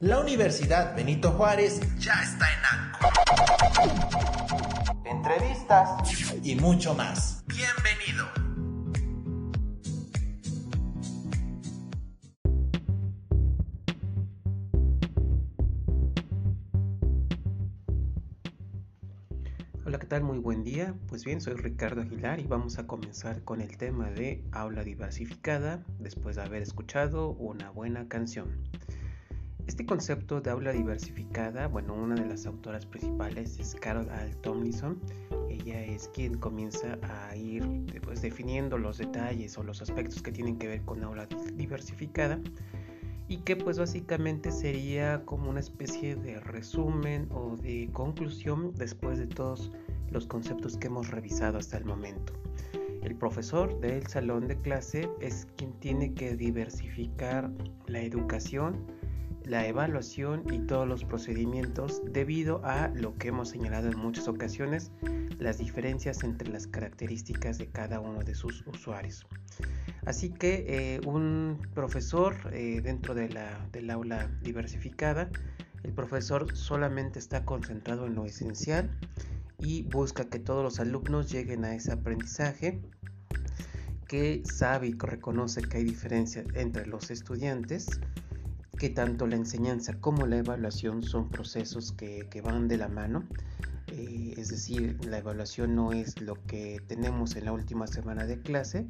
La Universidad Benito Juárez ya está en ANCO. Entrevistas y mucho más. Bienvenido. Hola, ¿qué tal? Muy buen día. Pues bien, soy Ricardo Aguilar y vamos a comenzar con el tema de aula diversificada después de haber escuchado una buena canción. Este concepto de aula diversificada, bueno, una de las autoras principales es Carol Al Tomlinson. Ella es quien comienza a ir pues, definiendo los detalles o los aspectos que tienen que ver con aula diversificada y que pues básicamente sería como una especie de resumen o de conclusión después de todos los conceptos que hemos revisado hasta el momento. El profesor del salón de clase es quien tiene que diversificar la educación, la evaluación y todos los procedimientos debido a lo que hemos señalado en muchas ocasiones, las diferencias entre las características de cada uno de sus usuarios. Así que eh, un profesor eh, dentro de la, del aula diversificada, el profesor solamente está concentrado en lo esencial y busca que todos los alumnos lleguen a ese aprendizaje que sabe y reconoce que hay diferencias entre los estudiantes que tanto la enseñanza como la evaluación son procesos que, van de la mano. Eh, es decir, la evaluación no es lo que tenemos en la última semana de clase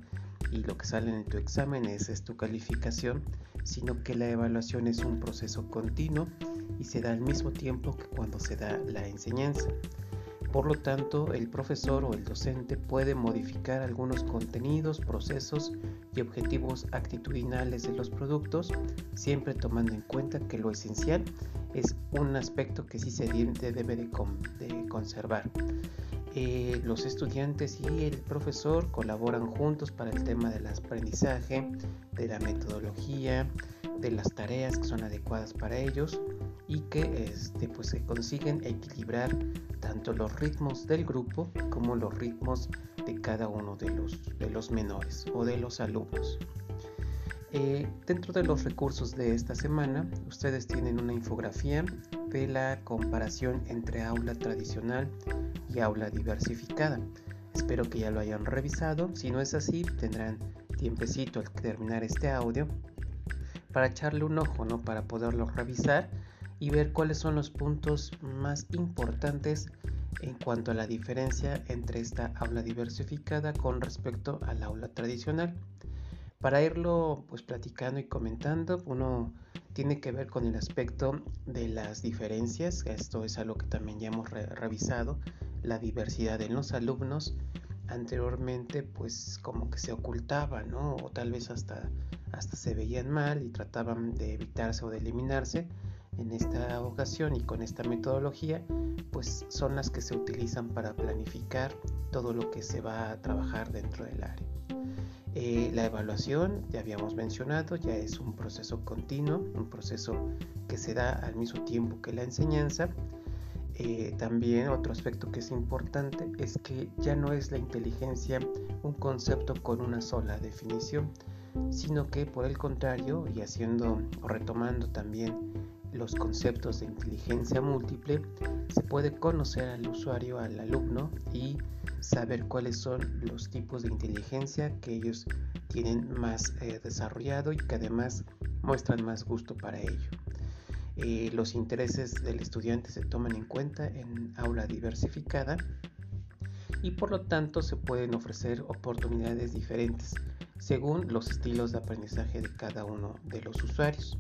y lo que sale en tu examen es, es tu calificación, sino que la evaluación es un proceso continuo y se da al mismo tiempo que cuando se da la enseñanza. Por lo tanto, el profesor o el docente puede modificar algunos contenidos, procesos y objetivos actitudinales de los productos, siempre tomando en cuenta que lo esencial es un aspecto que sí se debe de, conservar. Eh, los estudiantes y el profesor colaboran juntos para el tema del aprendizaje, de la metodología, de las tareas que son adecuadas para ellos y que este, pues, se consiguen equilibrar tanto los ritmos del grupo como los ritmos de cada uno de los, de los menores o de los alumnos. Eh, dentro de los recursos de esta semana, ustedes tienen una infografía de la comparación entre aula tradicional y aula diversificada. Espero que ya lo hayan revisado. Si no es así, tendrán tiempecito al terminar este audio para echarle un ojo, ¿no? Para poderlo revisar y ver cuáles son los puntos más importantes en cuanto a la diferencia entre esta aula diversificada con respecto al aula tradicional. Para irlo pues platicando y comentando, uno tiene que ver con el aspecto de las diferencias, esto es algo que también ya hemos revisado, la diversidad en los alumnos. Anteriormente pues como que se ocultaba, ¿no? O tal vez hasta, hasta se veían mal y trataban de evitarse o de eliminarse en esta ocasión y con esta metodología, pues son las que se utilizan para planificar todo lo que se va a trabajar dentro del área. Eh, la evaluación, ya habíamos mencionado, ya es un proceso continuo, un proceso que se da al mismo tiempo que la enseñanza. Eh, también otro aspecto que es importante es que ya no es la inteligencia un concepto con una sola definición, sino que por el contrario, y haciendo o retomando también los conceptos de inteligencia múltiple, se puede conocer al usuario, al alumno y saber cuáles son los tipos de inteligencia que ellos tienen más eh, desarrollado y que además muestran más gusto para ello. Eh, los intereses del estudiante se toman en cuenta en aula diversificada y por lo tanto se pueden ofrecer oportunidades diferentes según los estilos de aprendizaje de cada uno de los usuarios.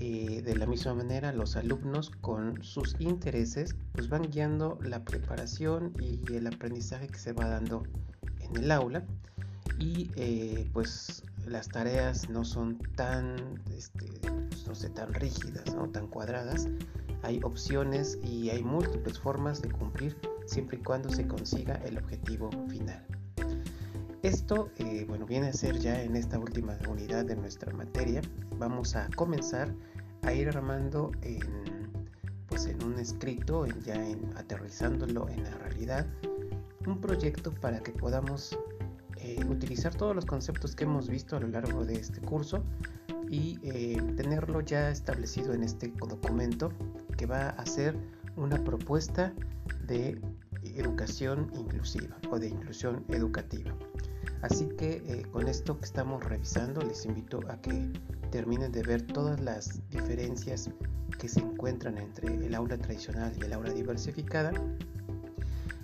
Eh, de la misma manera, los alumnos con sus intereses pues van guiando la preparación y el aprendizaje que se va dando en el aula y eh, pues las tareas no son tan, este, pues, no sé, tan rígidas, ¿no? tan cuadradas. Hay opciones y hay múltiples formas de cumplir siempre y cuando se consiga el objetivo final. Esto, eh, bueno, viene a ser ya en esta última unidad de nuestra materia. Vamos a comenzar a ir armando en, pues en un escrito, ya aterrizándolo en la realidad, un proyecto para que podamos eh, utilizar todos los conceptos que hemos visto a lo largo de este curso y eh, tenerlo ya establecido en este documento que va a ser una propuesta de educación inclusiva o de inclusión educativa. Así que eh, con esto que estamos revisando les invito a que terminen de ver todas las diferencias que se encuentran entre el aula tradicional y el aula diversificada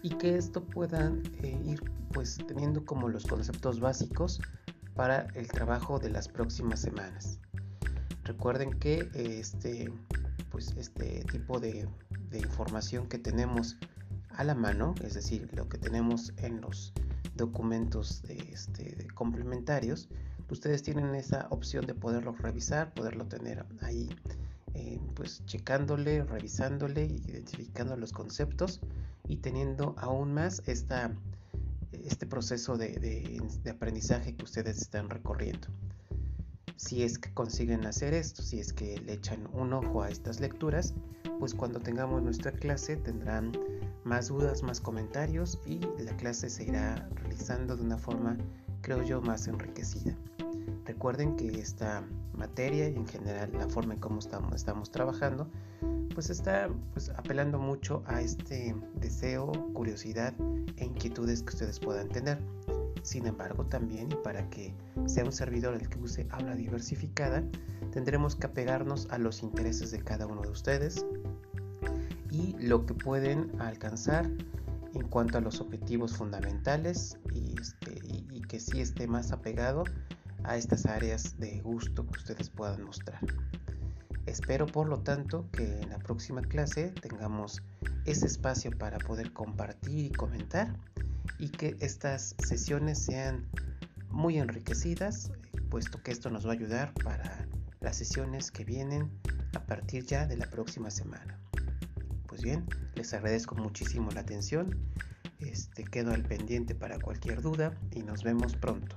y que esto pueda eh, ir pues teniendo como los conceptos básicos para el trabajo de las próximas semanas. Recuerden que este, pues este tipo de, información que tenemos a la mano, es decir, lo que tenemos en los documentos este, complementarios, ustedes tienen esa opción de poderlo revisar, poderlo tener ahí, eh, pues checándole, revisándole, identificando los conceptos y teniendo aún más este proceso de, aprendizaje que ustedes están recorriendo. Si es que consiguen hacer esto, si es que le echan un ojo a estas lecturas, pues cuando tengamos nuestra clase tendrán más dudas, más comentarios y la clase se irá realizando de una forma, creo yo, más enriquecida. Recuerden que esta materia y en general la forma en cómo estamos, trabajando pues está pues, apelando mucho a este deseo, curiosidad e inquietudes que ustedes puedan tener. Sin embargo, también y para que sea un servidor el que use habla diversificada, tendremos que apegarnos a los intereses de cada uno de ustedes y lo que pueden alcanzar en cuanto a los objetivos fundamentales y, este, y que sí esté más apegado a estas áreas de gusto que ustedes puedan mostrar. Espero por lo tanto que en la próxima clase tengamos ese espacio para poder compartir y comentar y que estas sesiones sean muy enriquecidas, puesto que esto nos va a ayudar para las sesiones que vienen a partir ya de la próxima semana. Pues bien, les agradezco muchísimo la atención, este, quedo al pendiente para cualquier duda y nos vemos pronto.